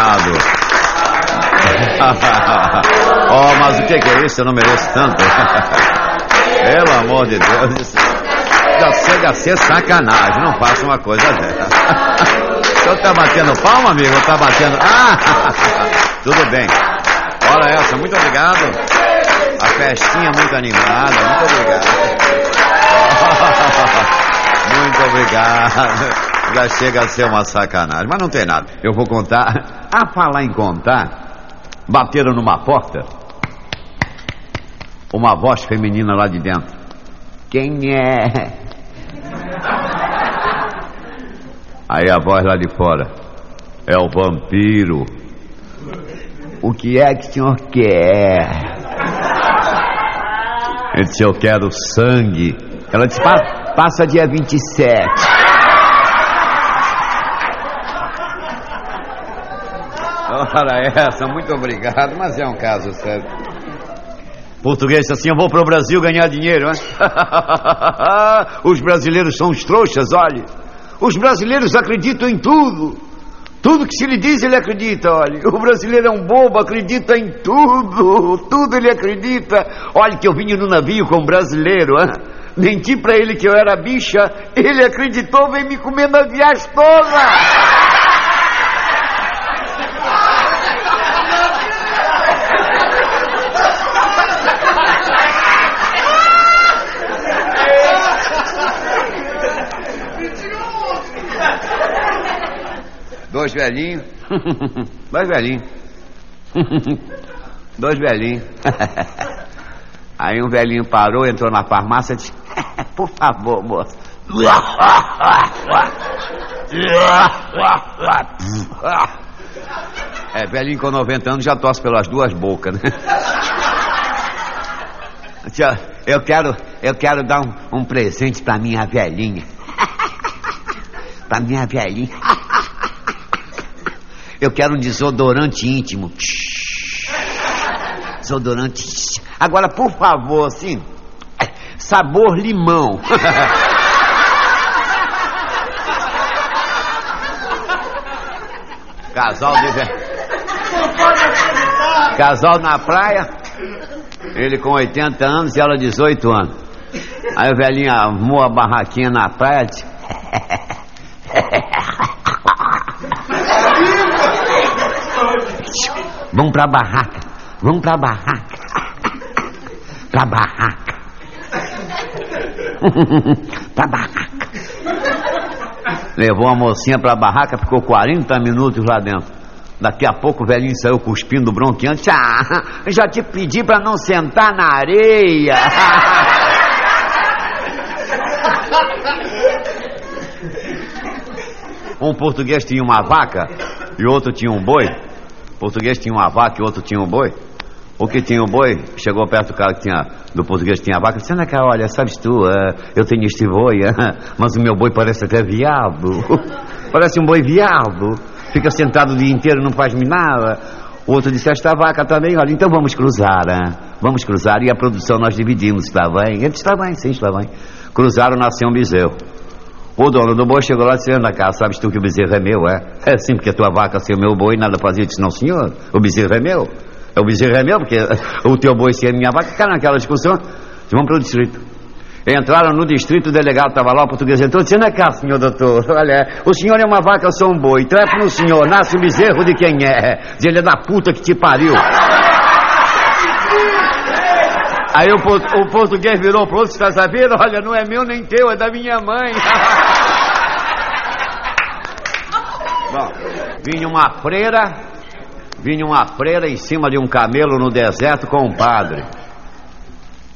obrigado. oh, mas o que, é isso? Eu não mereço tanto. Pelo amor de Deus, já chega a ser sacanagem. Não faça uma coisa dessa. O senhor tá batendo palma, amigo? Ou tá batendo. Ah! Tudo bem. Olha essa, muito obrigado. A festinha muito animada, muito obrigado. Muito obrigado. Já chega a ser uma sacanagem, mas não tem nada. Eu vou contar. A falar em contar, bateram numa porta. Uma voz feminina lá de dentro. Quem é? Aí a voz lá de fora. É o vampiro. O que é que o senhor quer? Ele disse, eu quero sangue. Ela disse, "Pa- passa dia 27. Ora essa, muito obrigado, mas é um caso sério. Português assim, eu vou para o Brasil ganhar dinheiro, hein? Os brasileiros são os trouxas, olhe. Os brasileiros acreditam em tudo. Tudo que se lhe diz, ele acredita, olha. O brasileiro é um bobo, acredita em tudo. Tudo ele acredita. Olha que eu vim no navio com um brasileiro, hein? Menti pra ele que eu era bicha. Ele acreditou, veio me comer na viagem toda. Dois velhinhos. Dois velhinhos. Dois velhinhos. Aí um velhinho parou, entrou na farmácia e disse: Por favor, moço. É, velhinho com 90 anos já tosse pelas duas bocas, né? Eu quero, eu quero dar um, um presente pra minha velhinha. pra minha velhinha. Eu quero um desodorante íntimo. Desodorante. Agora, por favor, assim, sabor limão. Casal de Casal na praia, ele com 80 anos e ela 18 anos. Aí o velhinho armou a barraquinha na praia. disse, Vamos pra barraca. Vamos pra barraca. Pra barraca. pra barraca. Levou a mocinha pra barraca, ficou 40 minutos lá dentro. Daqui a pouco o velhinho saiu cuspindo bronqueante. Ah, já te pedi pra não sentar na areia. Um português tinha uma vaca e outro tinha um boi. O português tinha uma vaca e outro tinha um boi. O que tinha o boi chegou perto do cara que tinha, do português que tinha a vaca. Disse: olha, sabes tu, eh, eu tenho este boi, eh, mas o meu boi parece até viado. parece um boi viado. Fica sentado o dia inteiro, não faz nada. O outro disse: Esta vaca também, olha, então vamos cruzar, eh, vamos cruzar e a produção nós dividimos, está bem? Ele disse: Está bem, sim, está bem. Cruzaram, nasceu um bezerro. O dono do boi chegou lá e disse, anda cá, sabes tu que o bezerro é meu, é? É sim, porque a tua vaca ser meu boi, nada fazia. Disse, não senhor, o bezerro é meu. O bezerro é meu, porque o teu boi ser minha vaca. Ficaram naquela discussão, vamos para o distrito. Entraram no distrito, o delegado estava lá, o português entrou, disse, anda cá, senhor doutor, olha, o senhor é uma vaca, eu sou um boi, trepa no senhor, nasce o bezerro de quem é? Diz, ele é da puta que te pariu. Aí o, o português virou pro outro, está sabendo? Olha, não é meu nem teu, é da minha mãe. Bom, vinha uma freira, vinha uma freira em cima de um camelo no deserto com um padre.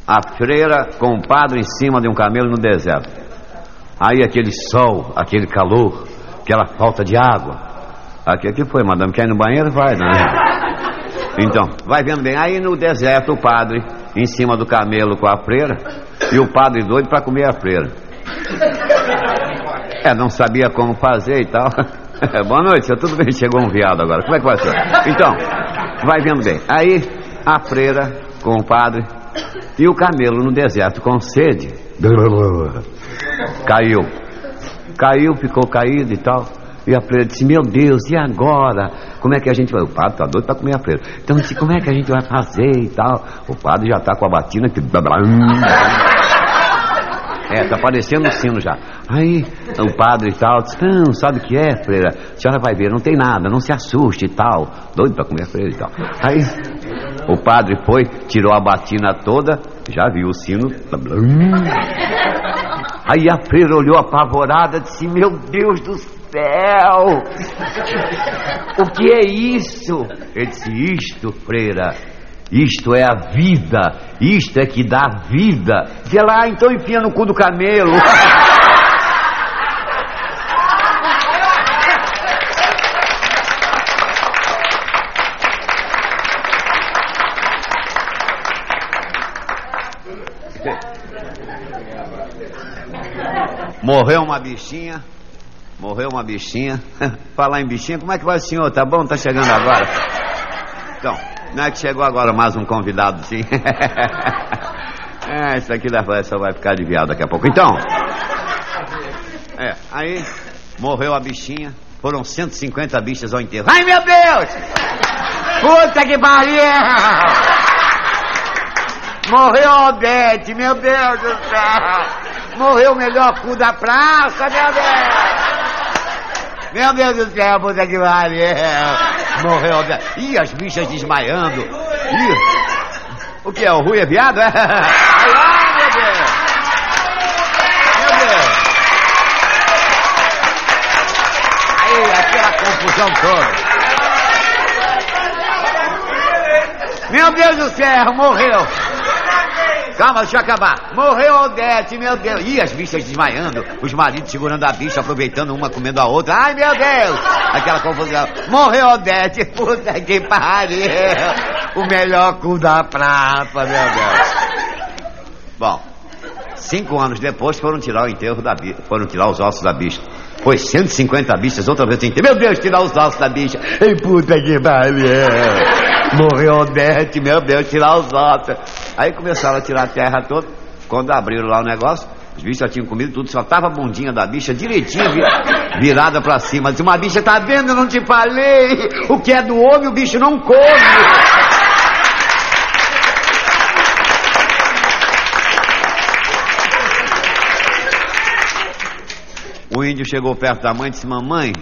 A freira com o padre em cima de um camelo no deserto. Aí aquele sol, aquele calor, aquela falta de água. Aqui, aqui foi, madame, quer ir no banheiro? Vai, né? Então, vai vendo bem. Aí no deserto o padre em cima do camelo com a freira e o padre doido para comer a freira. É, não sabia como fazer e tal. Boa noite, senhor. tudo bem? Chegou um viado agora. Como é que vai ser? Então, vai vendo bem. Aí a freira com o padre e o camelo no deserto com sede. Caiu. Caiu, ficou caído e tal. E a freira disse: Meu Deus, e agora? Como é que a gente vai? O padre tá doido pra comer a freira. Então, disse, como é que a gente vai fazer e tal? O padre já tá com a batina que. É, tá parecendo um sino já. Aí o padre e tal, disse, não, sabe o que é, freira? A senhora vai ver, não tem nada, não se assuste e tal. Doido pra comer a freira e tal. Aí o padre foi, tirou a batina toda, já viu o sino. Aí a freira olhou apavorada disse, meu Deus do céu! O que é isso? Ele disse, isto, freira, isto é a vida, isto é que dá vida. Vê lá, então enfia no cu do camelo. Morreu uma bichinha, morreu uma bichinha. Falar em bichinha, como é que vai o senhor? Tá bom? Tá chegando agora? Então, não é que chegou agora mais um convidado, sim. é, isso aqui só vai ficar aliviado daqui a pouco. Então, é, aí morreu a bichinha, foram 150 bichas ao enterro. Ai, meu Deus! Puta que pariu! Morreu a Odete, meu Deus do céu! Morreu o melhor cu da praça, meu Deus! Meu Deus do céu, puta que pariu! Morreu. Ih, as bichas desmaiando. O que é? O Rui é viado? É? Ai, meu Deus! Meu Deus! Aí, aquela confusão toda. Meu Deus do céu, morreu! Calma, deixa eu acabar. Morreu Odete, meu Deus. Ih, as bichas desmaiando. Os maridos segurando a bicha, aproveitando uma, comendo a outra. Ai, meu Deus. Aquela confusão. Morreu Odete. Puta que pariu. O melhor cu da praça, meu Deus. Bom, cinco anos depois foram tirar o enterro da bicha. Foram tirar os ossos da bicha. Foi 150 bichas, outra vez. Meu Deus, tirar os ossos da bicha. Ei, puta que pariu. Morreu Odete, meu Deus, tirar os ossos. Aí começaram a tirar a terra toda. Quando abriram lá o negócio, os bichos já tinham comido tudo, só tava a bundinha da bicha direitinho virada para cima. Diz uma bicha, tá vendo? Eu não te falei. O que é do homem, o bicho não come. O índio chegou perto da mãe e disse: Mamãe,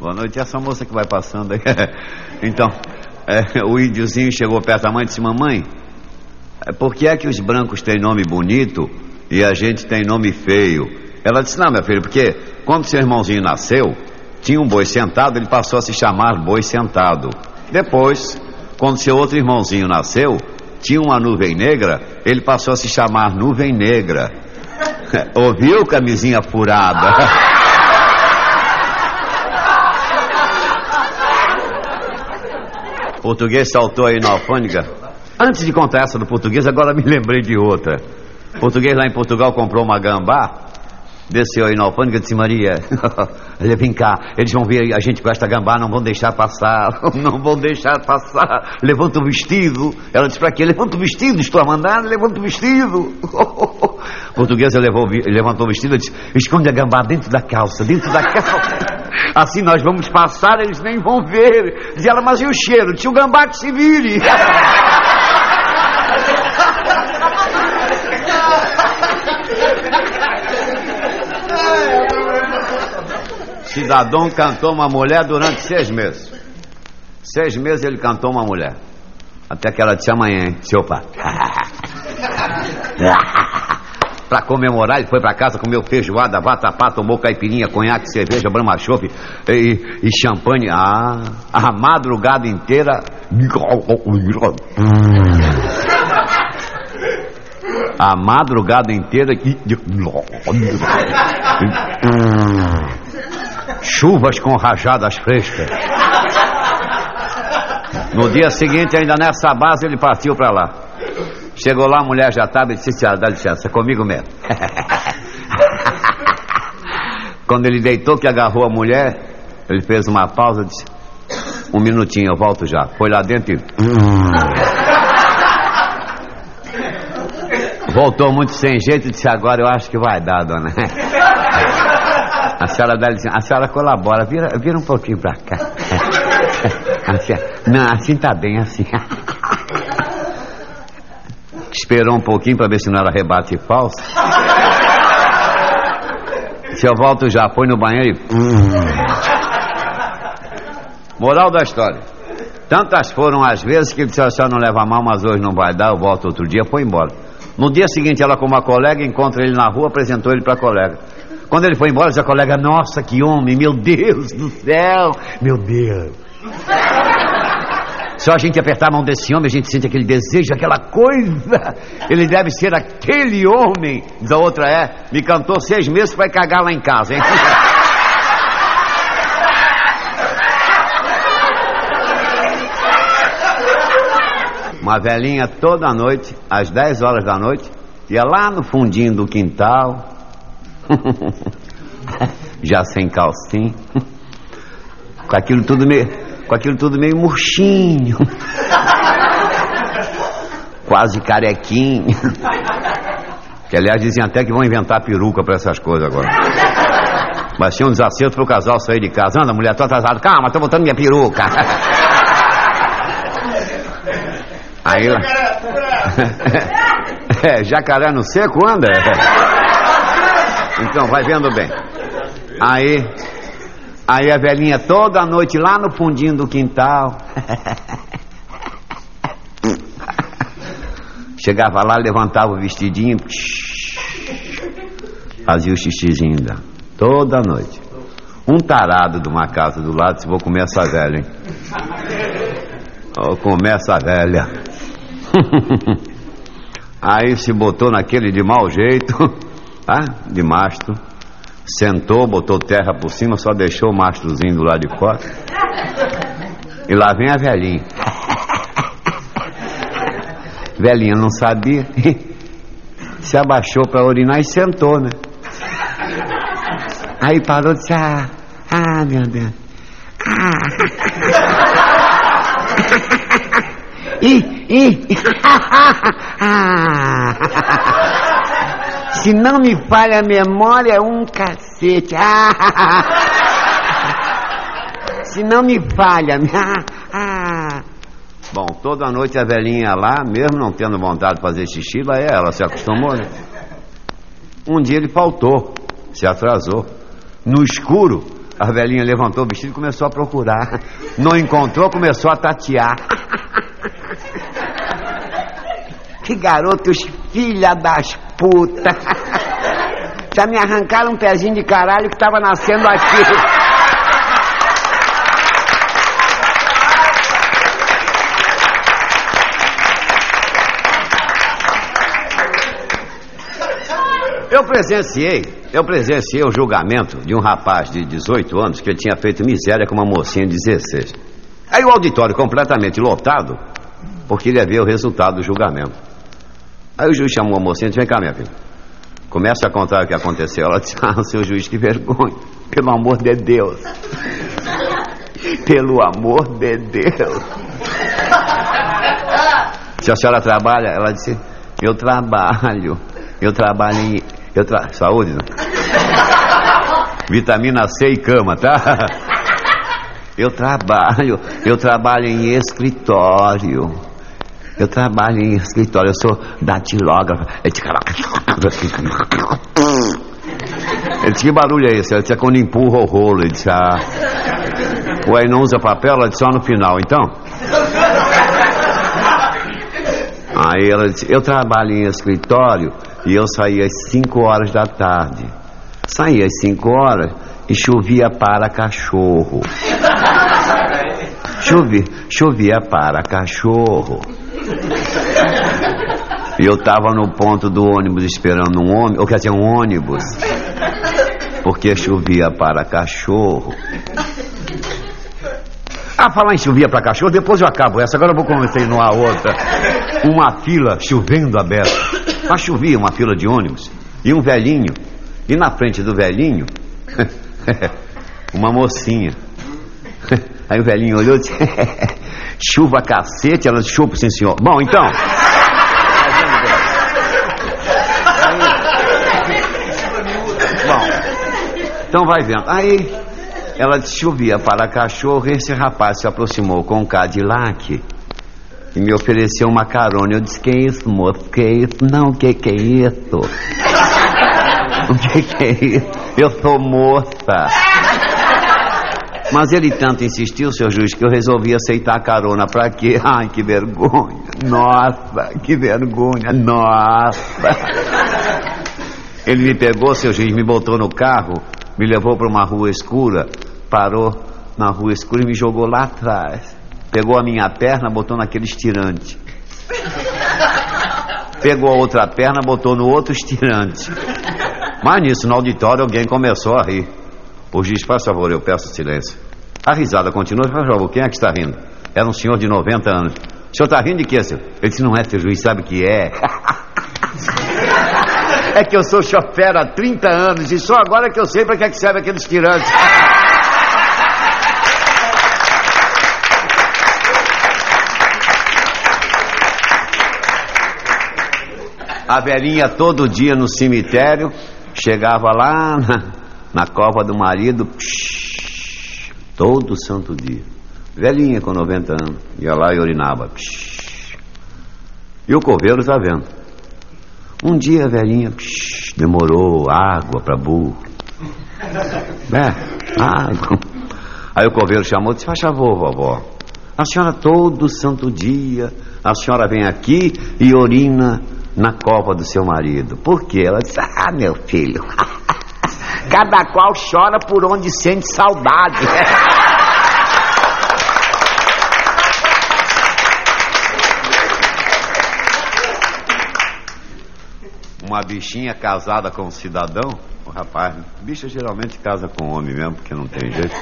boa noite, essa moça que vai passando aí. então, é, o índiozinho chegou perto da mãe e disse: Mamãe, é, por que é que os brancos têm nome bonito e a gente tem nome feio? Ela disse: Não, meu filho, porque quando seu irmãozinho nasceu, tinha um boi sentado, ele passou a se chamar boi sentado. Depois, quando seu outro irmãozinho nasceu, tinha uma nuvem negra, ele passou a se chamar nuvem negra. Ouviu, camisinha furada? português saltou aí na alfândega. Antes de contar essa do português, agora me lembrei de outra. Português lá em Portugal comprou uma gambá, desceu aí na alfândega e disse, Maria, olha, vem cá, eles vão ver a gente com esta gambá, não vão deixar passar, não vão deixar passar, levanta o vestido. Ela disse, para quê? Levanta o vestido, estou a mandar, levanta o vestido. Portuguesa levou, levantou o vestido e disse, esconde a gambá dentro da calça, dentro da calça. Assim nós vamos passar, eles nem vão ver. Diz ela, mas e o cheiro? Tio Gambá que se vire. Cidadão cantou uma mulher durante seis meses. Seis meses ele cantou uma mulher. Até que ela disse amanhã, seu pai. Para comemorar, ele foi para casa, comeu feijoada, vatapá, tomou caipirinha, conhaque, cerveja, brama chope e, e champanhe. Ah, a madrugada inteira. A madrugada inteira. Chuvas com rajadas frescas. No dia seguinte, ainda nessa base, ele partiu para lá. Chegou lá, a mulher já estava e disse: Dá licença, comigo mesmo. Quando ele deitou, que agarrou a mulher, ele fez uma pausa e disse: Um minutinho, eu volto já. Foi lá dentro e. Voltou muito sem jeito e disse: Agora eu acho que vai dar, dona. A senhora dá licença, a senhora colabora, vira, vira um pouquinho pra cá. Assim, não, assim tá bem, assim. Esperou um pouquinho para ver se não era rebate falso. Se eu volto já, põe no banheiro e. Moral da história. Tantas foram as vezes que ele disse: a senhora não leva mal, mas hoje não vai dar, eu volto outro dia, foi embora. No dia seguinte, ela com uma colega encontra ele na rua, apresentou ele para a colega. Quando ele foi embora, disse a colega: Nossa, que homem, meu Deus do céu, meu Deus. Só a gente apertar a mão desse homem, a gente sente aquele desejo, aquela coisa. Ele deve ser aquele homem. Da outra é, me cantou seis meses para cagar lá em casa, hein? Uma velhinha toda noite, às 10 horas da noite, ia lá no fundinho do quintal, já sem calcinha, com aquilo tudo meio, com aquilo tudo meio murchinho, quase carequinho. Que aliás dizem até que vão inventar peruca para essas coisas agora. Mas tinha um desacerto pro casal sair de casa. Anda, mulher, tô atrasado. Calma, tô botando minha peruca. Aí lá. é, jacaré no seco anda. Então, vai vendo bem. Aí, aí a velhinha toda noite lá no fundinho do quintal. Chegava lá, levantava o vestidinho, fazia o xixizinho dela. Toda noite. Um tarado de uma casa do lado, se vou comer essa velha, hein? Vou comer essa velha. Aí se botou naquele de mau jeito, tá? De mastro. Sentou, botou terra por cima, só deixou o mastrozinho do lado de fora. E lá vem a velhinha. Velhinha não sabia. Se abaixou para urinar e sentou, né? Aí parou e disse: Ah, ah meu Deus. Ah. Ih, ih. Ah. Se não me falha a memória, é um cacete. Ah. Se não me falha. Ah. ah. Bom, toda noite a velhinha lá, mesmo não tendo vontade de fazer xixi, lá é, ela se acostumou, né? Um dia ele faltou, se atrasou. No escuro, a velhinha levantou o vestido e começou a procurar. Não encontrou, começou a tatear. Que garotos filha das putas. Já me arrancaram um pezinho de caralho que tava nascendo aqui. Eu presenciei, eu presenciei o julgamento de um rapaz de 18 anos que tinha feito miséria com uma mocinha de 16. Aí o auditório completamente lotado, porque ele ia ver o resultado do julgamento. Aí o juiz chamou a mocinha e disse: Vem cá, minha filha. Começa a contar o que aconteceu. Ela disse: Ah, seu juiz, que vergonha. Pelo amor de Deus. Pelo amor de Deus. Se a senhora trabalha, ela disse: Eu trabalho. Eu trabalho em. Eu tra... Saúde, não? Vitamina C e cama, tá? Eu trabalho. Eu trabalho em escritório. Eu trabalho em escritório, eu sou datilógrafo. Ele disse, ele disse, que barulho é esse? Ele disse, é quando empurra o rolo. Ele disse, ah. Ué, não usa papel? Ela disse, só no final, então. Aí ela disse, eu trabalho em escritório e eu saía às 5 horas da tarde. Saía às 5 horas e chovia para cachorro. Chovia, chovia para cachorro. E eu estava no ponto do ônibus esperando um ônibus, ou quer dizer, um ônibus, porque chovia para cachorro. Ah, falar em chovia para cachorro, depois eu acabo essa, agora eu vou continuar outra. Uma fila chovendo aberta. Mas chovia uma fila de ônibus e um velhinho. E na frente do velhinho, uma mocinha. Aí o velhinho olhou e disse: Chuva cacete, ela Chupa, sim senhor. Bom, então. Bom, então vai vendo. Aí Ela chovia para cachorro e esse rapaz se aproximou com um Cadillac e me ofereceu uma carona. Eu disse, que isso, moço? Que isso? Não, que que é isso? o que que é isso? Eu sou moça. Mas ele tanto insistiu, seu juiz, que eu resolvi aceitar a carona. Pra quê? Ai, que vergonha. Nossa, que vergonha. Nossa. Ele me pegou, seu juiz, me botou no carro, me levou para uma rua escura, parou na rua escura e me jogou lá atrás. Pegou a minha perna, botou naquele estirante. Pegou a outra perna, botou no outro estirante. Mas nisso, no auditório, alguém começou a rir. O juiz, faz favor, eu peço silêncio. A risada continua, faz favor, quem é que está rindo? Era um senhor de 90 anos. O senhor está rindo de quê, senhor? Ele disse, não é, seu juiz, sabe que é? é que eu sou chofer há 30 anos e só agora que eu sei para que, é que serve aquele estirante. A velhinha todo dia no cemitério chegava lá na, na cova do marido, psh, todo santo dia. Velhinha com 90 anos, ia lá e urinava. Psh. E o coveiro está vendo. Um dia a velhinha psh, demorou água para burro. É, água. Aí o coveiro chamou e disse: Faz favor, vovó. A senhora todo santo dia, a senhora vem aqui e urina na cova do seu marido. Por quê? Ela disse: Ah, meu filho, cada qual chora por onde sente saudade. Uma bichinha casada com um cidadão, o rapaz, bicha geralmente casa com homem mesmo, porque não tem jeito.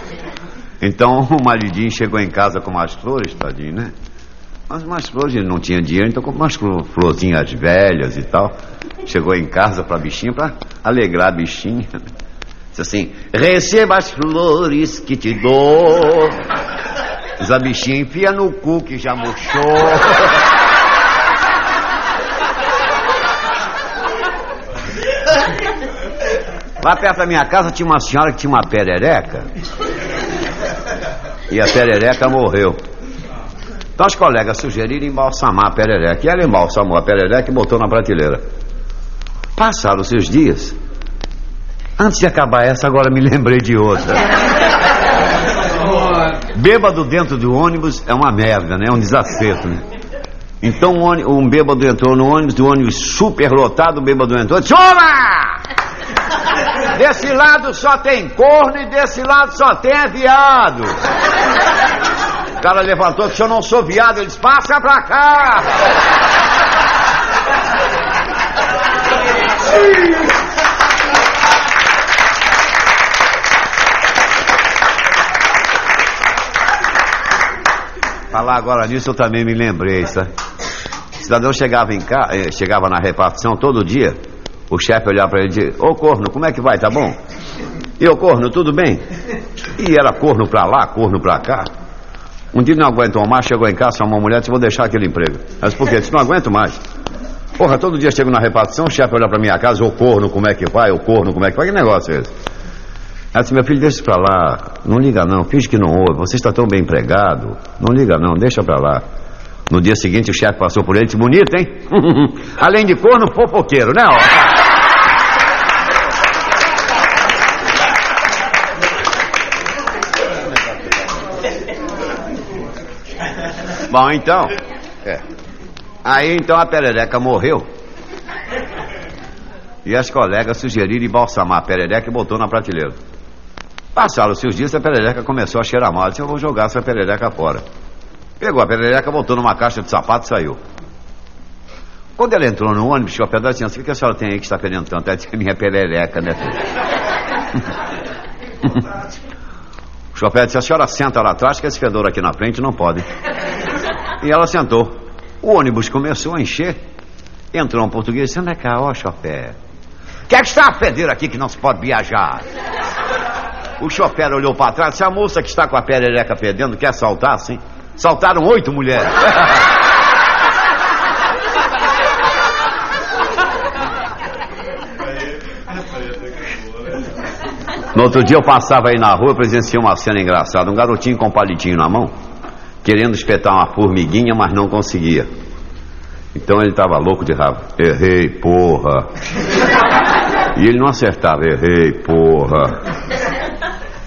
Então o maridinho chegou em casa com umas flores, tadinho, né? Mas umas flores, ele não tinha dinheiro, então comprou umas florzinhas velhas e tal. Chegou em casa pra bichinha, pra alegrar a bichinha. Assim, receba as flores que te dou. Diz a bichinha, enfia no cu que já murchou. Lá perto da minha casa tinha uma senhora que tinha uma perereca. E a perereca morreu. Então os colegas sugeriram embalsamar a perereca. E ela embalsamou a perereca e botou na prateleira. Passaram os dias. Antes de acabar essa, agora me lembrei de outra. Bêbado dentro do ônibus é uma merda, né? É um desacerto, né? Então um bêbado entrou no ônibus, do ônibus super lotado, o bêbado entrou Olá! Desse lado só tem corno e desse lado só tem viado. O cara levantou disse: Eu não sou viado. Ele disse: Passa pra cá. Falar agora nisso eu também me lembrei, sabe? O cidadão chegava em casa, eh, chegava na repartição todo dia, o chefe olhava para ele e dizia, ô corno, como é que vai, tá bom? E ô corno, tudo bem? E era corno pra lá, corno pra cá. Um dia não aguentou mais, chegou em casa, chamou uma mulher e disse, vou deixar aquele emprego. Mas por quê? Disse, não aguento mais. Porra, todo dia chego na repartição, o chefe olha pra minha casa, ô corno, como é que vai? Ô corno, como é que vai? Que negócio é esse? Ela disse, meu filho, deixa pra lá. Não liga não, finge que não ouve. Você está tão bem empregado. Não liga não, deixa pra lá. No dia seguinte o chefe passou por ele e disse, bonito, hein? Além de corno, fofoqueiro, né? Bom, então. É. Aí então a perereca morreu. E as colegas sugeriram embalsamar a perereca e botou na prateleira. Passaram-se os dias a perereca começou a cheirar mal. Disse, eu vou jogar essa perereca fora. Pegou a perereca, botou numa caixa de sapato e saiu. Quando ela entrou no ônibus, chegou perto disse o que a senhora tem aí que está fedendo tanto? Ela disse, minha perereca, né? o chofé disse, a senhora senta lá atrás, que esse fedor aqui na frente não pode. E ela sentou. O ônibus começou a encher. Entrou um português e disse, cá, ó chofé. O que é que está a feder aqui que não se pode viajar? O chofer olhou para trás, disse, a moça que está com a perereca fedendo quer saltar, sim? Saltaram oito mulheres. No outro dia eu passava aí na rua, presenciei uma cena engraçada. Um garotinho com um palitinho na mão, querendo espetar uma formiguinha, mas não conseguia. Então ele estava louco de raiva. Errei, porra. E ele não acertava. Errei, porra.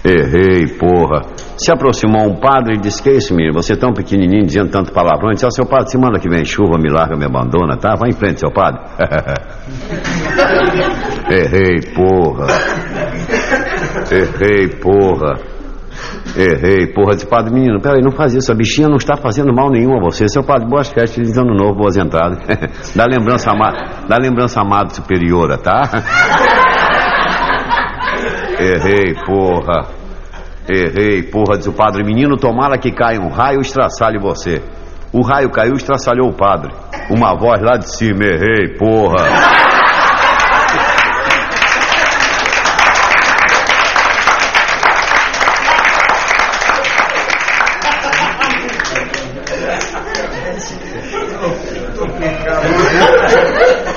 Errei, porra. Se aproximou um padre e disse: Que é isso, menino? Você é tão pequenininho, dizendo tanto palavrão. Ele disse: Ó, seu padre, semana que vem chuva, me larga, me abandona, tá? Vai em frente, seu padre. Errei, porra. Errei, porra. Errei, porra. Disse, padre, menino, peraí, não faz isso. A bichinha não está fazendo mal nenhum a você. Seu padre, boas festas, feliz ano novo, boas entradas. dá lembrança amada, dá lembrança amada superiora, tá? Errei, porra. Errei, porra, diz o padre. Menino, tomara que caia um raio e estraçalhe você. O raio caiu e estraçalhou o padre. Uma voz lá de cima, errei, porra.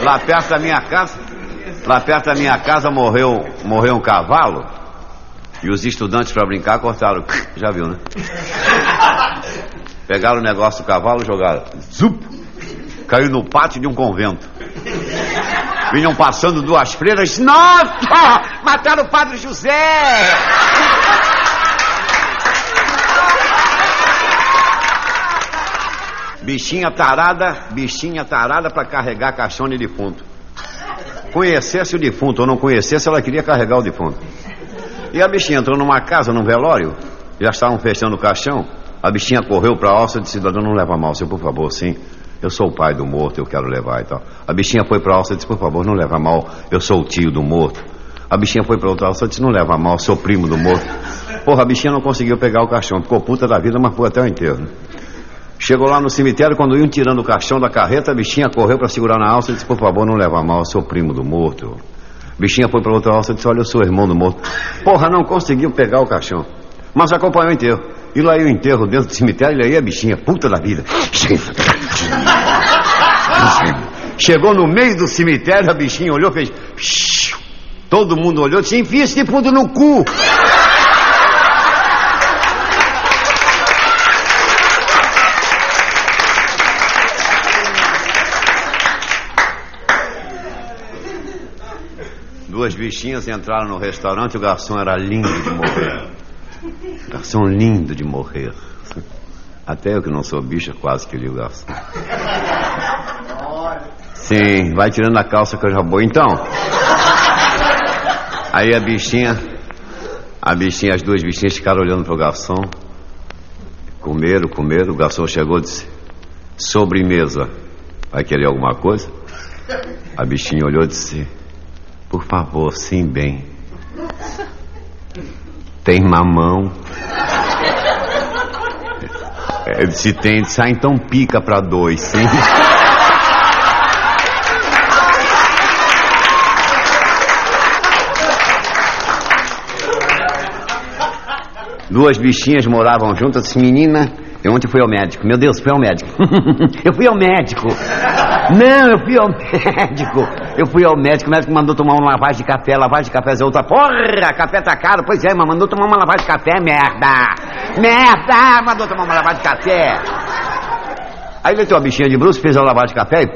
Lá perto da minha casa, lá perto da minha casa morreu, morreu um cavalo e os estudantes para brincar cortaram. Já viu, né? Pegaram o negócio do cavalo, jogaram. Zup! Caiu no pátio de um convento. Vinham passando duas freiras. Nossa! Mataram o padre José! Bichinha tarada, bichinha tarada para carregar caixão de defunto. Conhecesse o defunto ou não conhecesse, ela queria carregar o defunto. E a bichinha entrou numa casa, num velório, já estavam fechando o caixão. A bichinha correu para a alça e disse: Cidadão, não leva mal, senhor, por favor, sim. Eu sou o pai do morto, eu quero levar e tal. A bichinha foi para a alça e disse: Por favor, não leva mal, eu sou o tio do morto. A bichinha foi para outra alça e disse: Não leva mal, sou primo do morto. Porra, a bichinha não conseguiu pegar o caixão, ficou puta da vida, mas foi até o enterro. Chegou lá no cemitério, quando iam tirando o caixão da carreta, a bichinha correu para segurar na alça e disse: Por favor, não leva mal, eu sou primo do morto. Bichinha foi para outra alça e disse: Olha, eu sou irmão do morto. Porra, não conseguiu pegar o caixão, mas acompanhou o enterro. E lá ia o enterro dentro do cemitério, e aí a bichinha, puta da vida. Chegou no meio do cemitério, a bichinha olhou, fez. Todo mundo olhou, disse: Enfia esse defunto no cu. Duas bichinhas entraram no restaurante, o garçom era lindo de morrer. Garçom lindo de morrer. Até eu que não sou bicha, quase que li o garçom. Sim, vai tirando a calça que eu já vou. Então, aí a bichinha, a bichinha, as duas bichinhas ficaram olhando pro garçom. Comeram, comeram. O garçom chegou e disse: Sobremesa. Vai querer alguma coisa? A bichinha olhou e disse: por favor, sim, bem. Tem mamão? É, se tem, sai então pica para dois, sim. Duas bichinhas moravam juntas, menina, eu ontem fui ao médico. Meu Deus, fui ao médico. eu fui ao médico. Não, eu fui ao médico. Eu fui ao médico, o médico mandou tomar uma lavagem de café, lavagem de café é outra. Porra, café tá caro. Pois é, mas mandou tomar uma lavagem de café, merda. Merda, mandou tomar uma lavagem de café. Aí meteu a bichinha de bruxo, fez a lavagem de café e...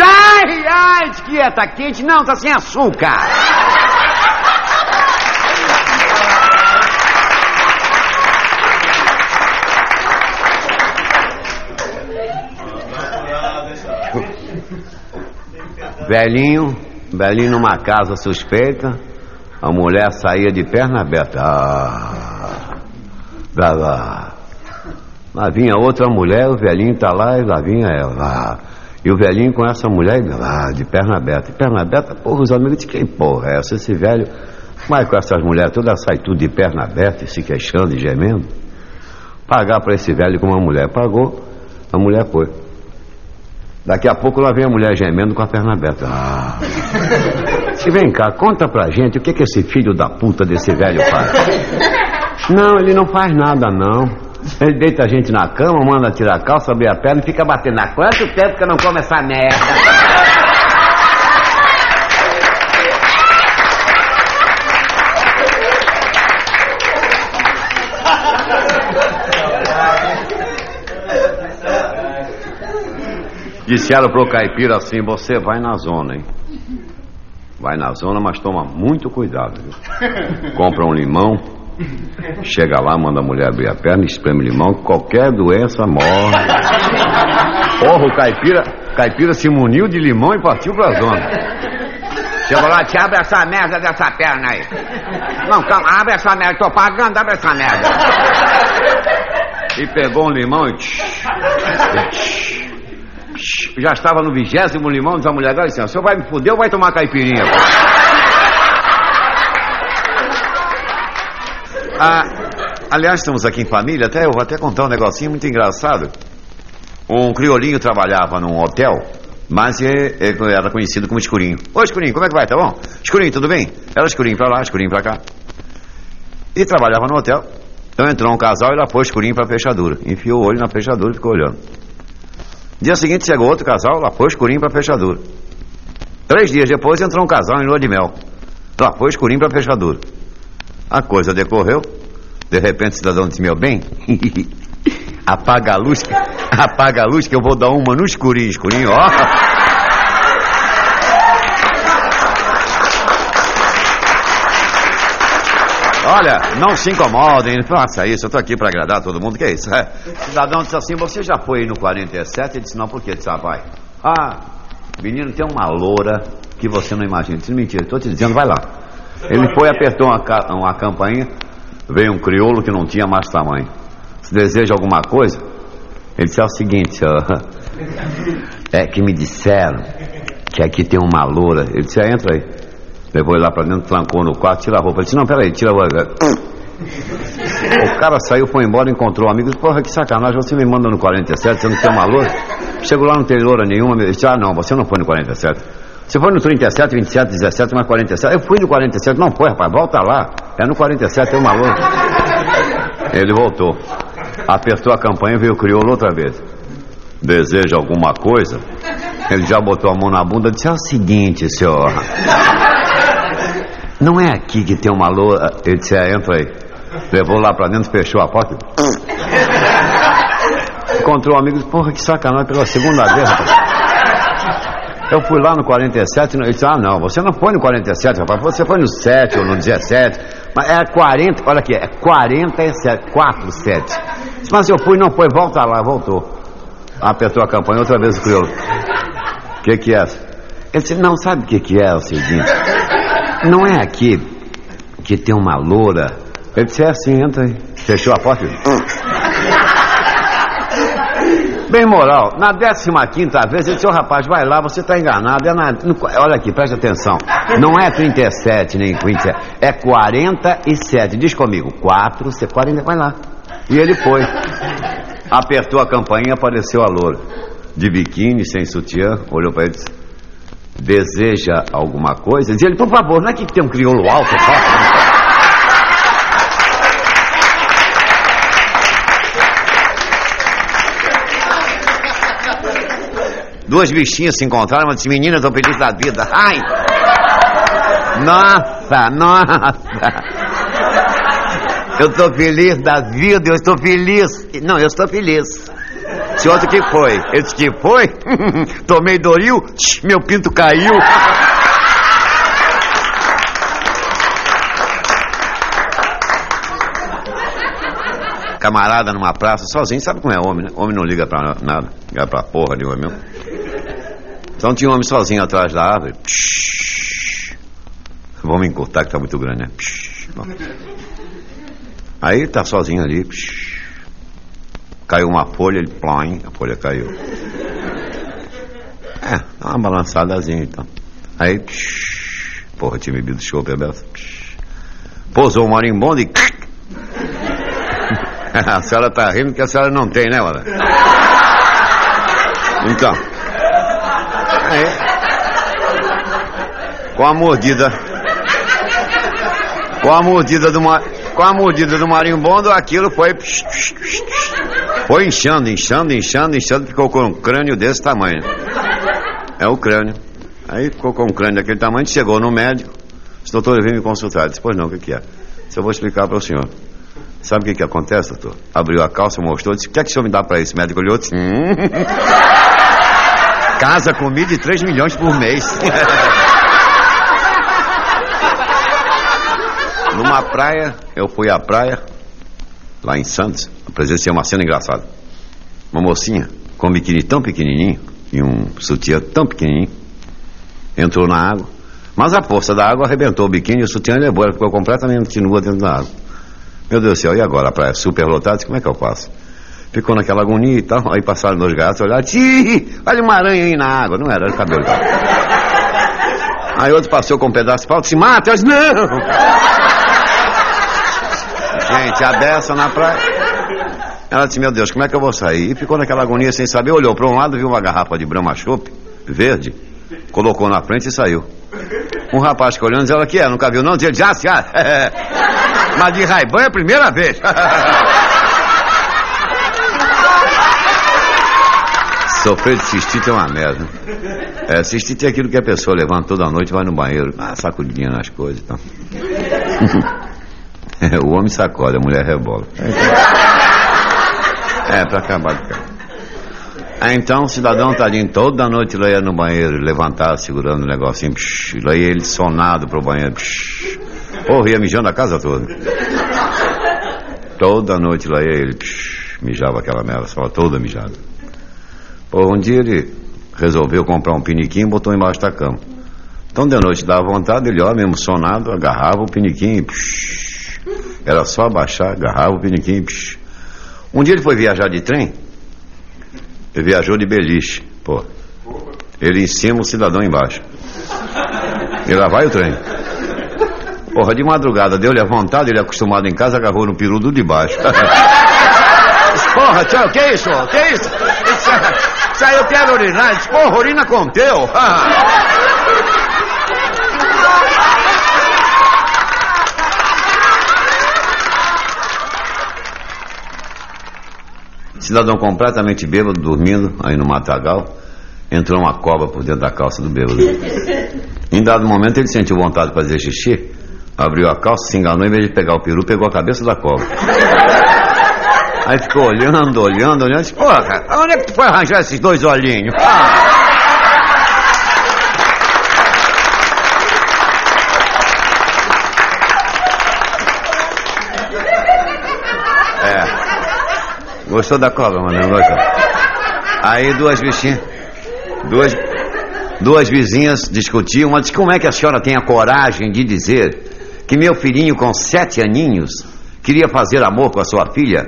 Ai, ai, que é, tá quente? Não, tá sem açúcar. Velhinho, velhinho numa casa suspeita, a mulher saía de perna aberta. Ah, lá, lá. lá vinha outra mulher, o velhinho tá lá e lá vinha ela. Lá. E o velhinho com essa mulher lá, de perna aberta. De perna aberta, porra, os amigos de quem porra é essa? Esse velho, vai com essas mulheres todas, sai tudo de perna aberta e se queixando e gemendo. Pagar para esse velho com uma mulher. Pagou, a mulher foi. Daqui a pouco lá vem a mulher gemendo com a perna aberta. Ah. Se vem cá, conta pra gente o que, que esse filho da puta desse velho faz. Não, ele não faz nada, não. Ele deita a gente na cama, manda tirar a calça, abrir a perna e fica batendo. Há quanto tempo que eu não como essa merda? Disseram pro caipira assim: você vai na zona, hein? Vai na zona, mas toma muito cuidado, viu? Compra um limão, chega lá, manda a mulher abrir a perna, espreme limão, qualquer doença morre. Porra, o caipira, caipira se muniu de limão e partiu pra zona. Chegou lá, te abre essa merda dessa perna aí. Não, calma, abre essa merda, tô pagando, abre essa merda. E pegou um limão e. Já estava no vigésimo limão, diz a mulher, dá licença, o senhor vai me fuder ou vai tomar caipirinha? Ah, aliás, estamos aqui em família, até eu vou até contar um negocinho muito engraçado. Um criolinho trabalhava num hotel, mas é, é, era conhecido como Escurinho. Ô Escurinho, como é que vai? Tá bom? Escurinho, tudo bem? Era Escurinho pra lá, Escurinho pra cá. E trabalhava no hotel. Então entrou um casal e lá foi Escurinho pra fechadura. Enfiou o olho na fechadura e ficou olhando. Dia seguinte chegou outro casal, lá foi escurinho pra fechadura. Três dias depois entrou um casal em lua de mel. Lá foi escurinho pra fechadura. A coisa decorreu. De repente o cidadão disse, meu bem, apaga a luz, apaga a luz que eu vou dar uma no escurinho, escurinho, ó. Olha, não se incomodem, faça isso, eu tô aqui para agradar todo mundo, que é isso? É. O cidadão disse assim, você já foi no 47? Ele disse, não, por quê? Disse, rapaz, ah, menino, tem uma loura que você não imagina. Ele disse, mentira, estou te dizendo, vai lá. Ele foi, apertou uma, uma campainha, veio um crioulo que não tinha mais tamanho. Se deseja alguma coisa? Ele disse, é o seguinte, ó, é que me disseram que aqui tem uma loura. Ele disse, é, entra aí. Levou ele lá pra dentro, trancou no quarto, tira a roupa. Ele disse, não, peraí, tira a roupa. O cara saiu, foi embora, encontrou um amigo. Disse, porra, que sacanagem, você me manda no 47, você não tem uma loura? Chegou lá, não tem loura nenhuma. Ele disse, ah, não, você não foi no 47. Você foi no 37, 27, 17, mas 47. Eu fui no 47. Não foi, rapaz, volta lá. É no 47, tem uma loura. Ele voltou. Apertou a campanha, veio o crioulo outra vez. Deseja alguma coisa? Ele já botou a mão na bunda e disse: É o seguinte, senhor. Não é aqui que tem uma loura. Ele disse: é, entra aí. Levou lá pra dentro, fechou a porta. Encontrou um amigo disse: Porra, que sacanagem pela segunda vez, rapaz. Eu fui lá no 47, ele disse, ah não, você não foi no 47, rapaz, você foi no 7 ou no 17, mas é 40, olha aqui, é 47, 4, 7. Mas eu fui, não foi, volta lá, voltou. Apertou a campanha, outra vez o crioulo. O que que é? Ele disse, não, sabe o que que é, o seguinte, não é aqui que tem uma loura. Ele disse, é assim, entra aí. Fechou a porta. Bem moral, na 15 vez ele disse, ô oh, rapaz, vai lá, você está enganado. É na, olha aqui, preste atenção. Não é 37 nem 27, é 47. Diz comigo, 4, 40, vai lá. E ele foi. Apertou a campainha, apareceu a loura. De biquíni, sem sutiã, olhou para ele e disse, deseja alguma coisa? Diz ele, por favor, não é que tem um crioulo alto, só? Duas bichinhas se encontraram, uma disse, menina, eu tô feliz da vida. Ai! Nossa, nossa! Eu tô feliz da vida, eu estou feliz. Não, eu estou feliz. Se outro que foi? Ele disse que foi? Tomei Doril, meu pinto caiu. Camarada numa praça, sozinho, sabe como é homem, né? Homem não liga pra nada, liga pra porra nenhuma mesmo. Então tinha um homem sozinho atrás da árvore. Vamos encurtar que tá muito grande, né? Aí tá sozinho ali. Caiu uma folha, ele plom, a folha caiu. É, dá uma balançadazinha então. Aí, psh, porra, tinha bebido show, bebeça. Pousou o marimbondo e. a senhora tá rindo que a senhora não tem, né, Ora? Então. Aí. Com a mordida. Com a mordida do mar, com a mordida do marimbondo, aquilo foi. Psh, psh, psh, foi inchando, inchando, inchando, inchando, ficou com um crânio desse tamanho. É o crânio. Aí ficou com um crânio daquele tamanho, chegou no médico. O doutor veio me consultar. Disse, pois não, o que, que é? Disse, eu vou explicar para o senhor. Sabe o que, que acontece, doutor? Abriu a calça, mostrou, disse, o que é que o senhor me dá para esse médico? Olhou, disse, hum. Casa, comida e 3 milhões por mês. Numa praia, eu fui à praia, lá em Santos, presenciei uma cena engraçada. Uma mocinha com um biquíni tão pequenininho e um sutiã tão pequenininho entrou na água, mas a força da água arrebentou o biquíni e o sutiã levou, ela ficou completamente nua dentro da água. Meu Deus do céu, e agora? A praia super lotada, como é que eu faço? Ficou naquela agonia e tal, aí passaram dois gatos, olharam, Ti, olha uma aranha aí na água. Não era, era o cabelo. Aí outro passou com um pedaço de pau, disse, mata, eu disse, não! Gente, a dessa na praia. Ela disse, meu Deus, como é que eu vou sair? E ficou naquela agonia sem saber, olhou para um lado, viu uma garrafa de Brahma verde, colocou na frente e saiu. Um rapaz que olhando, dizia, ela que é, nunca viu não? Dizia, já, já. Mas de Raiban é a primeira vez. Sofrer de cistite é uma merda. É, cistite é aquilo que a pessoa levanta toda noite, vai no banheiro, ah, sacudidinha nas coisas e então. tal. o homem sacode, a mulher rebola. É, pra acabar de cara. Então o cidadão tadinho toda noite lá ia no banheiro, levantar segurando o negocinho, psh, lá ia ele sonado pro banheiro, psh, porra, ia mijando a casa toda. Toda noite lá ia ele, psh, mijava aquela merda, só toda mijada. Por um dia ele resolveu comprar um piniquinho e botou embaixo da cama. Então de noite dava vontade, ele ó, mesmo sonado, agarrava o piniquinho e psh, era só abaixar, agarrava o piniquinho e psh. Um dia ele foi viajar de trem, ele viajou de beliche, pô. Ele em cima, o cidadão embaixo. E lá vai o trem. Porra, de madrugada deu-lhe a vontade, ele acostumado em casa, agarrou no peru do de baixo. Porra, tchau, que isso? Que isso? Isso, aí eu quero urinar. Porra, urina com teu. Cidadão completamente bêbado, dormindo aí no matagal, entrou uma cobra por dentro da calça do bêbado. Em dado momento ele sentiu vontade de fazer xixi, abriu a calça, se enganou, em vez de pegar o peru, pegou a cabeça da cobra. Aí ficou olhando, olhando, olhando, disse, porra, onde é que tu foi arranjar esses dois olhinhos? Ah. É. Gostou da cobra, mano? Não gostou? Aí duas bichinhas, duas, duas vizinhas discutiam, uma disse, como é que a senhora tem a coragem de dizer que meu filhinho com sete aninhos queria fazer amor com a sua filha?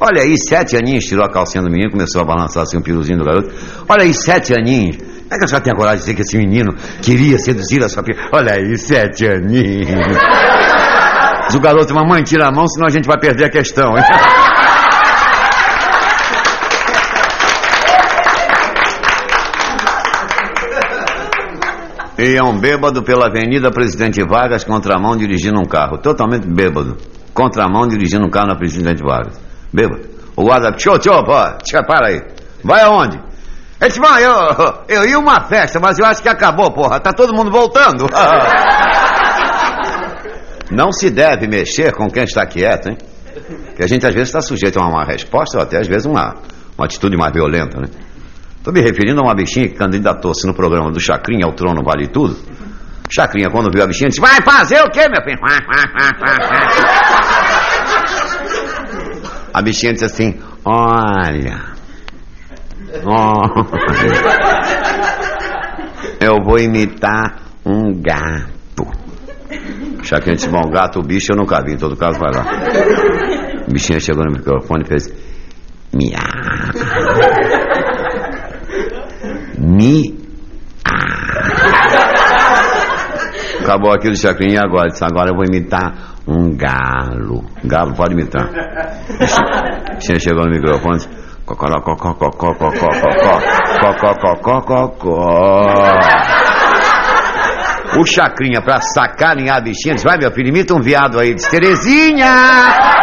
Olha aí, sete aninhos, tirou a calcinha do menino, começou a balançar assim o um piruzinho do garoto. Olha aí, sete aninhos. Como é que a senhora tem a coragem de dizer que esse menino queria seduzir a sua filha? Olha aí, sete aninhos. Diz o garoto, mamãe, tira a mão, senão a gente vai perder a questão. Hein? Ia um bêbado pela Avenida Presidente Vargas, contramão, dirigindo um carro. Totalmente bêbado. Contramão, dirigindo um carro na Presidente Vargas. Bêbado. O guarda, tchô, tchô, pô, tchô, para aí. Vai aonde? Ele eu, eu ia uma festa, mas eu acho que acabou, porra. Tá todo mundo voltando. Não se deve mexer com quem está quieto, hein? Que a gente às vezes está sujeito a uma resposta ou até às vezes uma, uma atitude mais violenta, né? Estou me referindo a uma bichinha que candidatou-se no programa do Chacrinha ao trono Vale Tudo. Chacrinha, quando viu a bichinha, disse: Vai fazer o quê, meu filho? A bichinha disse assim: Olha. Olha. Eu vou imitar um gato. Chacrinha disse: Bom, gato, o bicho eu nunca vi, em todo caso, vai lá. A bichinha chegou no microfone e fez: Miau. Mi. Acabou aquilo, Chacrinha, e agora? Disse, agora eu vou imitar um galo. Galo, pode imitar. Bichinha chegou no microfone disse, o Chacrinha, pra sacanear a bichinha, disse, vai meu filho, imita um viado aí. Disse, Terezinha!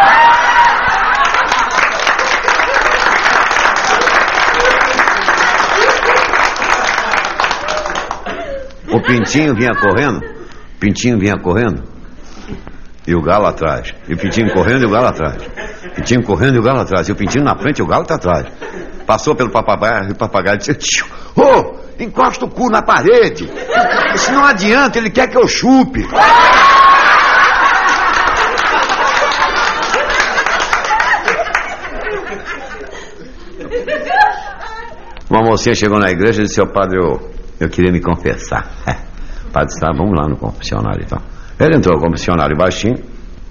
O Pintinho vinha correndo, Pintinho vinha correndo, e o galo atrás. E o Pintinho correndo e o galo atrás. Pintinho correndo e o galo atrás. E o Pintinho na frente e o galo está atrás. Passou pelo papagaio e o papagaio disse: Oh, encosta o cu na parede. Isso não adianta, ele quer que eu chupe. Uma mocinha chegou na igreja e disse ao padre, eu, queria me confessar. Padre tá, vamos lá no confessionário então. Ele entrou no confessionário baixinho,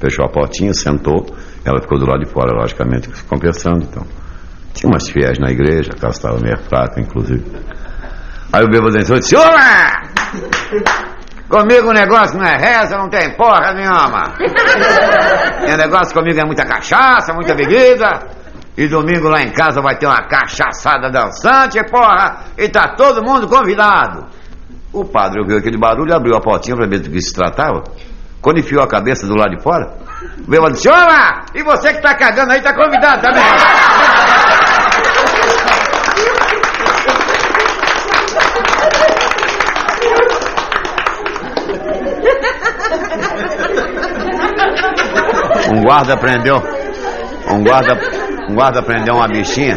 fechou a portinha, sentou, ela ficou do lado de fora, logicamente, confessando, então. Tinha umas fiéis na igreja, a casa estava meio fraca, inclusive. Aí o bêbado entrou e disse, Olá! Comigo o negócio não é reza, não tem porra nenhuma. Meu negócio comigo é muita cachaça, muita bebida. E domingo lá em casa vai ter uma cachaçada dançante, porra. E tá todo mundo convidado. O padre ouviu aquele barulho, abriu a portinha para ver do que se tratava. Quando enfiou a cabeça do lado de fora, o bêbado disse, Olá! E você que tá cagando aí tá convidado também. Um guarda prendeu. Um guarda, um guarda prendeu uma bichinha.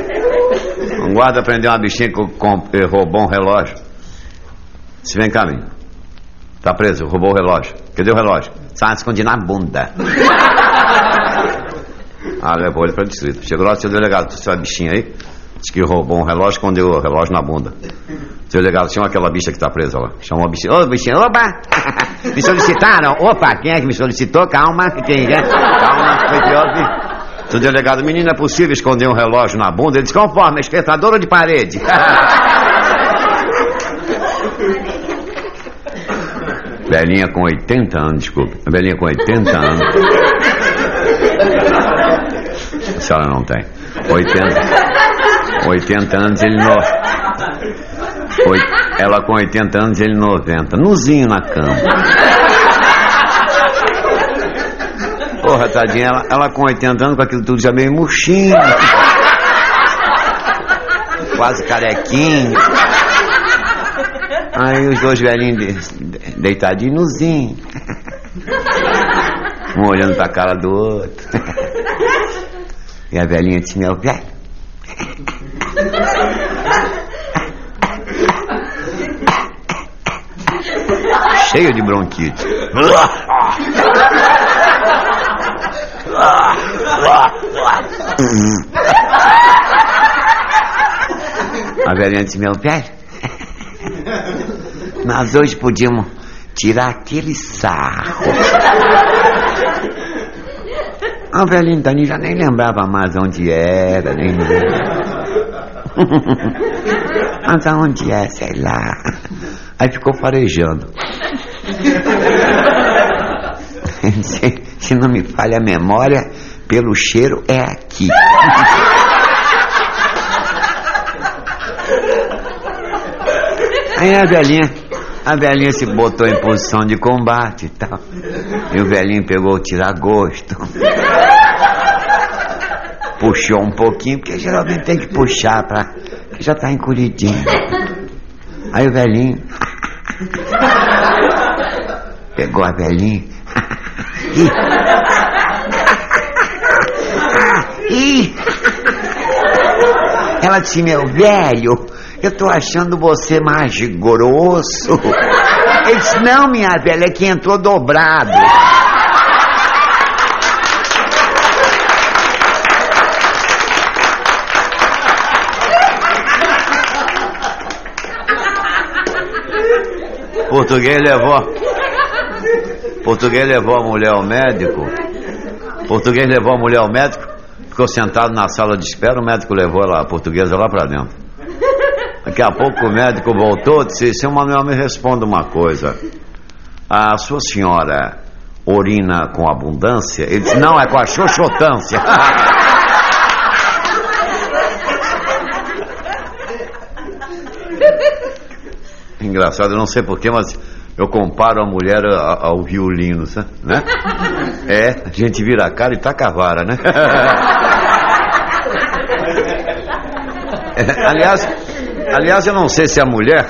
Um guarda prendeu uma bichinha que roubou um relógio. Se vem cá, menino. Tá preso, roubou o relógio. Cadê o relógio? Está escondido na bunda. Ah, levou ele para distrito. Chegou lá, seu delegado, essa bichinha aí, disse que roubou um relógio, escondeu o relógio na bunda. Seu delegado, chama aquela bicha que está presa lá. Chamou a bichinha. Ô, bichinha, opa! me solicitaram? Opa, quem é que me solicitou? Calma, quem é? Calma, foi pior que... Seu delegado, menino, é possível esconder um relógio na bunda? Ele disse, conforme, espetador ou de parede? Velhinha com 80 anos, desculpe. Velhinha com 80 anos. A senhora não tem. 80, 80 anos, ele no... Oi- Ela com 80 anos, ele 90. Nuzinho na cama. Porra, tadinha, ela, ela com 80 anos, com aquilo tudo já meio murchinho. Quase carequinho. Aí os dois velhinhos de- de- deitadinhos nuzinho. Um olhando pra cara do outro. E a velhinha disse, meu velho. Cheio de bronquite. A velhinha disse, meu velho. Nós hoje podíamos tirar aquele sarro. A velhinha Dani já nem lembrava mais onde era, nem Mas aonde é, sei lá. Aí ficou farejando. se, não me falha a memória, pelo cheiro é aqui. Aí a velhinha, a velhinha se botou em posição de combate e tal. E o velhinho pegou o tiragosto. Puxou um pouquinho, porque geralmente tem que puxar pra. que já tá encolhidinho. Aí o velhinho. Pegou a velhinha. Ih. Ela disse, meu velho, eu tô achando você mais grosso. Ele disse, não, minha velha, é que entrou dobrado. Português levou. Português levou a mulher ao médico. Português levou a mulher ao médico, ficou sentado na sala de espera, o médico levou ela, a portuguesa lá pra dentro. Daqui a pouco o médico voltou e disse, seu Manuel, me responda uma coisa. A sua senhora urina com abundância? Ele disse, não, é com a xoxotância. Engraçado, eu não sei porquê, mas eu comparo a mulher a- ao violino, sabe? né? É, a gente vira a cara e taca a vara, né? É, aliás, aliás, eu não sei se é a mulher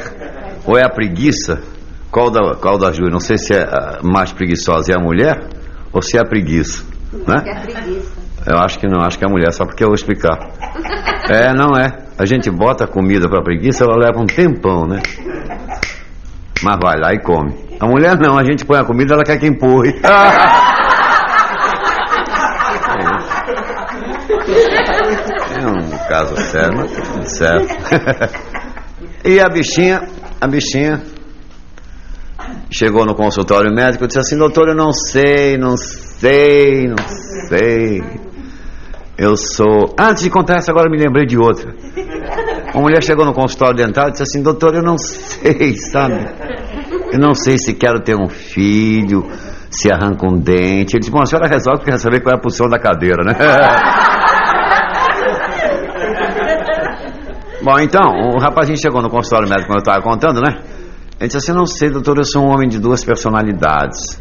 ou é a preguiça, qual, da, qual das duas, não sei se é a mais preguiçosa é a mulher ou se é a preguiça, né? É preguiça. Eu acho que não, acho que é a mulher, só porque eu vou explicar. É, não é. A gente bota a comida pra preguiça, ela leva um tempão, né? Mas vai lá e come. A mulher não, a gente põe a comida, ela quer que empurre. É um caso sério, mas tá tudo certo. E a bichinha, a bichinha chegou no consultório médico e disse assim, doutor, eu não sei, não sei, não sei. Eu sou. Antes de contar essa, agora me lembrei de outra. Uma mulher chegou no consultório dental e disse assim, doutor, eu não sei, sabe? Eu não sei se quero ter um filho, se arranca um dente. Ele disse, bom, a senhora resolve porque quer saber qual é a posição da cadeira, né? Bom, então, o rapazinho chegou no consultório médico quando eu estava contando, né? Ele disse assim, não sei, doutor, eu sou um homem de duas personalidades.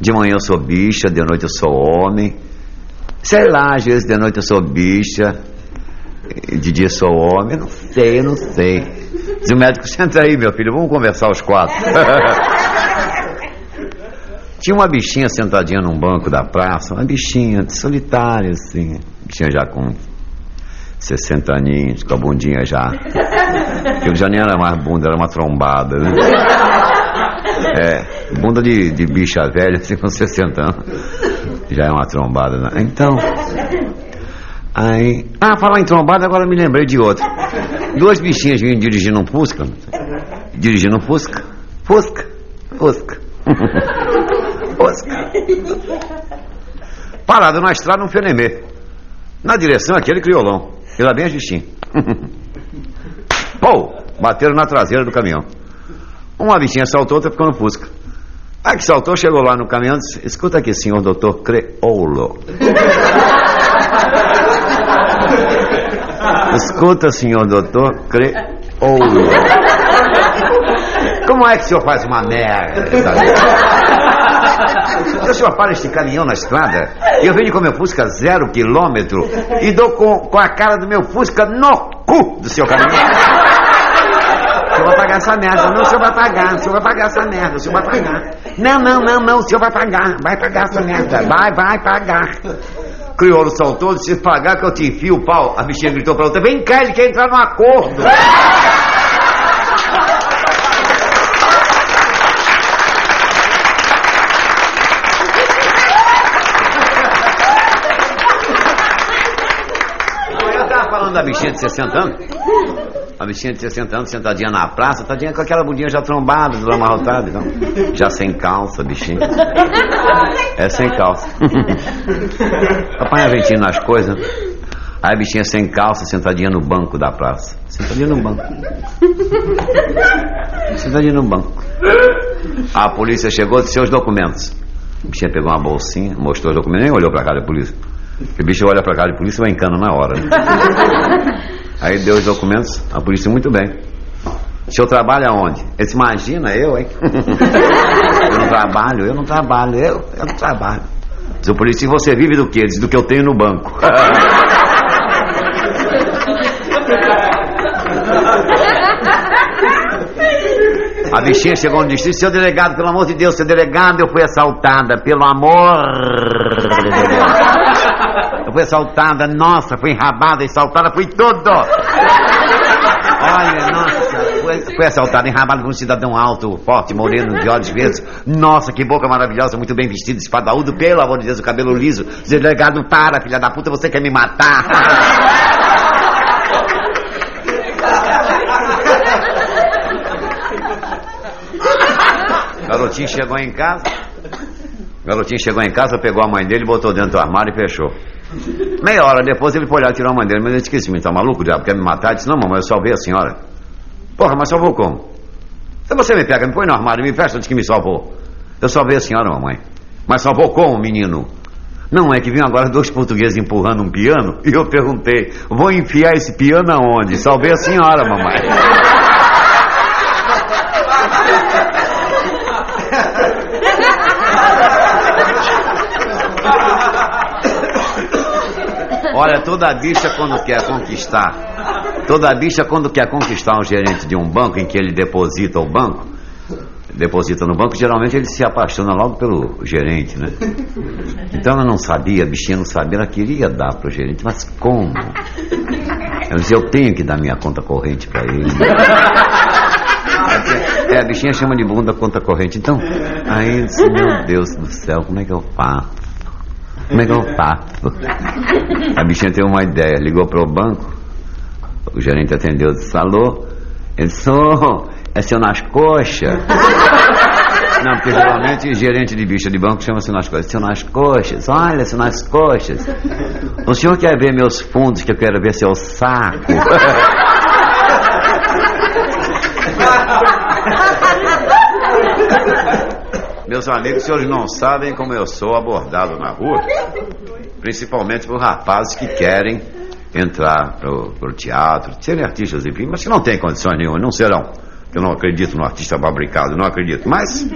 De manhã eu sou bicha, de noite eu sou homem. Sei lá, às vezes de noite eu sou bicha, de dia eu sou homem. Eu não sei, eu não sei. Diz o médico, senta aí, meu filho, vamos conversar os quatro. Tinha uma bichinha sentadinha num banco da praça, uma bichinha solitária, assim. Bichinha já com 60 aninhos, com a bundinha já. Aquilo já nem era mais bunda, era uma trombada, né? É, bunda de, de bicha velha, assim, com 60 anos. Já é uma trombada, né? Então. Aí. Ah, falar em trombada, agora me lembrei de outra. Duas bichinhas vinham dirigindo um Fusca. Dirigindo um Fusca. Fusca. Fusca. Fusca. Parado na estrada, um fenemê. Na direção, aquele criolão. E lá vem a bichinhas. Pô, bateram na traseira do caminhão. Uma bichinha saltou, outra ficou no Fusca. A que saltou, chegou lá no caminhão e disse: Escuta aqui, senhor doutor Creolo. Escuta, senhor doutor Creolo. Como é que o senhor faz uma merda? O senhor para este caminhão na estrada, eu venho com meu Fusca zero quilômetro e dou com, com a cara do meu Fusca no cu do seu caminhão. O senhor vai pagar essa merda. Não, o senhor vai pagar. O senhor vai pagar essa merda. O senhor vai pagar. Não, não, não, não. O senhor vai pagar. Vai pagar essa merda. Vai, vai pagar. Crioulo saltou, disse, pagar que eu te enfio o pau. A bichinha gritou pra outra, vem cá, ele quer entrar no acordo. Eu tava falando da bichinha de 60 anos. A bichinha de 60 anos, sentadinha na praça, tadinha com aquela bundinha já trombada, do amarrotado, então. Já sem calça, bichinha. É sem calça. Papai ventinho nas coisas. Aí a bichinha sem calça, sentadinha no banco da praça. Sentadinha no banco. Sentadinha no banco. A polícia chegou de seus documentos. A bichinha pegou uma bolsinha, mostrou os documentos, nem olhou pra cara da polícia. Porque o bicho olha pra cara de polícia e vai encana na hora. Né? Aí deu os documentos, a polícia muito bem. O senhor trabalha onde? Ele imagina eu, hein? eu não trabalho, eu não trabalho, eu, eu não trabalho. Diz o polícia, você vive do quê? Diz, do que eu tenho no banco. A bichinha chegou no distrito, seu delegado, pelo amor de Deus, seu delegado, eu fui assaltada, pelo amor de Deus. Fui assaltada, nossa, fui enrabada, assaltada, fui tudo. Olha, nossa, fui, fui assaltada, enrabada por um cidadão alto, forte, moreno, de olhos verdes. Nossa, que boca maravilhosa, muito bem vestido, espadaúdo, pelo amor de Deus, o cabelo liso. Delegado, para, filha da puta, você quer me matar. Garotinho chegou em casa. Garotinho chegou em casa, pegou a mãe dele, botou dentro do armário e fechou. Meia hora depois ele foi olhar e tirou a mãe dele. Mas que esse menino tá maluco, diabo quer me matar. Ele disse, não, mamãe, eu salvei a senhora. Porra, mas salvou como? Se você me pega, me põe no armário me fecha antes que me salvou. Eu salvei a senhora, mamãe. Mas salvou como, menino? Não, é que vinham agora dois portugueses empurrando um piano e eu perguntei, vou enfiar esse piano aonde? Salvei a senhora, mamãe. Olha, toda bicha quando quer conquistar, toda bicha quando quer conquistar um gerente de um banco em que ele deposita o banco, deposita no banco, geralmente ele se apaixona logo pelo gerente, né? Então ela não sabia, a bichinha não sabia, ela queria dar pro gerente, mas como? Ela dizia, eu tenho que dar minha conta corrente para ele. É, a bichinha chama de bunda conta corrente. Então, aí eu disse, meu Deus do céu, como é que eu faço? Como é que eu faço? A bichinha teve uma ideia, ligou para o banco, o gerente atendeu, disse, alô? Ele disse, oh, é seu nas coxas? Não, porque geralmente gerente de bicha de banco chama-se nas coxas. Seu nas coxas, olha, seu nas coxas. O senhor quer ver meus fundos que eu quero ver seu saco? Meus amigos, os senhores não sabem como eu sou abordado na rua, principalmente por rapazes que querem entrar pro, pro teatro, serem artistas, enfim, mas que não têm condições nenhuma, não serão. Eu não acredito no artista fabricado, não acredito. Mas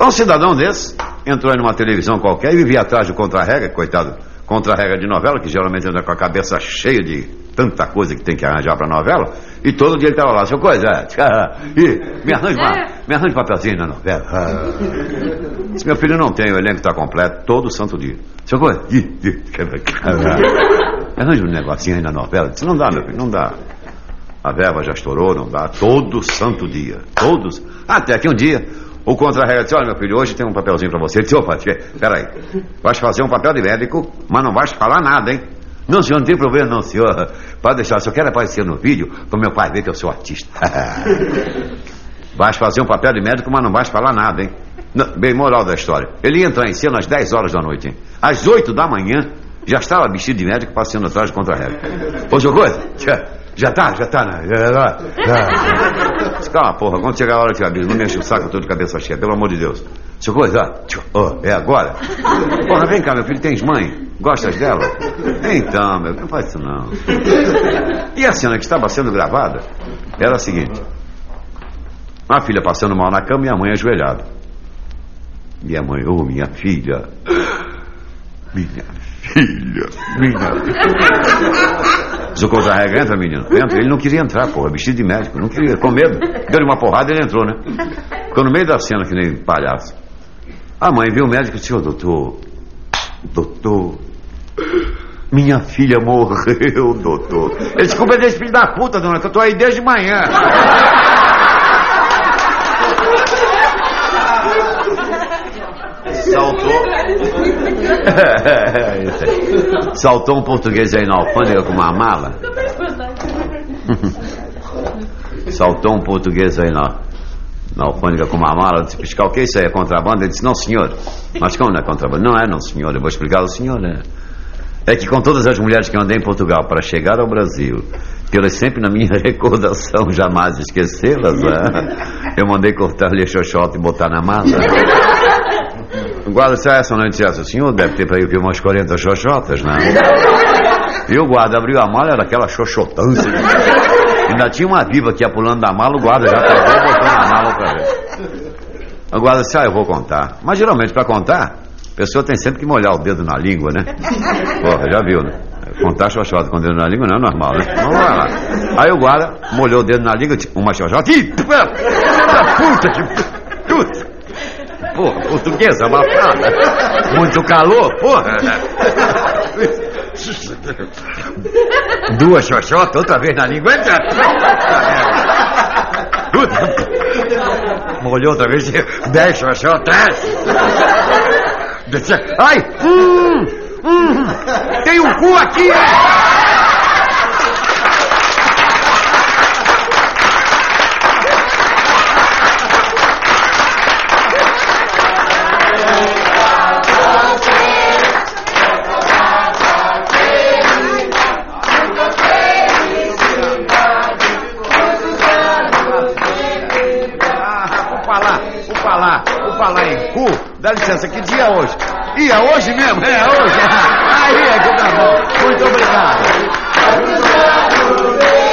um cidadão desse entrou em uma televisão qualquer e vivia atrás do contra-regra, coitado, contra-regra de novela, que geralmente anda com a cabeça cheia de tanta coisa que tem que arranjar para novela, e todo dia ele estava lá, seu coisa, é, e me arranja, uma, me arranja papelzinho na novela. Ah. Meu filho não tem, o elenco está completo todo santo dia. Seu coisa, e, e, me arranja um negocinho aí na novela. Disse, não dá, meu filho, não dá. A verba já estourou, não dá. Todo santo dia. Todos. Até que um dia o contra-regra disse: Olha, meu filho, hoje tem um papelzinho para você. Ele disse: Opa, peraí. Vais fazer um papel de médico, mas não vais falar nada, hein? Não, senhor, não tem problema, não, senhor. Pode deixar, se eu quero aparecer no vídeo para meu pai ver que eu sou artista. vais fazer um papel de médico, mas não vais falar nada, hein? Não, bem, moral da história. Ele ia entrar em cena às 10 horas da noite, hein? Às 8 da manhã, já estava vestido de médico passando atrás do contra-regra. Ô, seu coisa, já tá, já tá, né? Já, já, já. Calma, porra, quando chegar a hora de aviso, não me enche o saco, eu tô de cabeça cheia, pelo amor de Deus. Seu coisa, ó, é agora? Porra, vem cá, meu filho, tens mãe? Gostas dela? Então, meu, não faz isso não. E a cena que estava sendo gravada era a seguinte: a filha passando mal na cama e a mãe ajoelhada. Minha mãe, ô oh, minha filha, minha filha, minha filha. Zucou a regra, entra, menino. Entra. Ele não queria entrar, porra, vestido de médico. Não queria, com medo. Deu uma porrada ele entrou, né? Ficou no meio da cena que nem palhaço. A mãe viu o médico e disse: Ô, doutor, doutor, minha filha morreu, doutor. Ele disse: Culpa desse filho da puta, dona, que eu tô aí desde manhã. Saltou. Saltou um português aí na alfândega com uma mala. Saltou um português aí na, na alfândega com uma mala. Disse, fiscal, o que é isso aí? É contrabando? Ele disse, não, senhor. Mas como não é contrabando? Não é, não, senhor. Eu vou explicar ao senhor, né? É que com todas as mulheres que eu andei em Portugal para chegar ao Brasil, pelas sempre na minha recordação, jamais esquecê-las, né? eu mandei cortar-lhe a xoxota e botar na mala. O guarda disse, ah, essa noite o senhor deve ter para aí umas 40 xoxotas, né? E o guarda abriu a mala, era aquela xoxotância. Ainda tinha uma viva que ia pulando da mala, o guarda já pegou botou na mala outra vez. O guarda disse, ah, eu vou contar. Mas geralmente para contar, a pessoa tem sempre que molhar o dedo na língua, né? Porra, já viu, né? Contar xoxota com o dedo na língua não é normal, né? Vamos lá. Aí o guarda molhou o dedo na língua, tipo, uma xoxota. Ih, puta que. Puta. Porra, portuguesa abafada. Muito calor, porra. Duas xoxotas, outra vez na língua. Molhou outra vez, dez xoxotas. Ai! Hum, hum, tem um cu aqui! Falar em cu, dá licença, que dia é hoje? E é hoje mesmo? É hoje? Aí é que tá bom. Muito obrigado. Muito obrigado.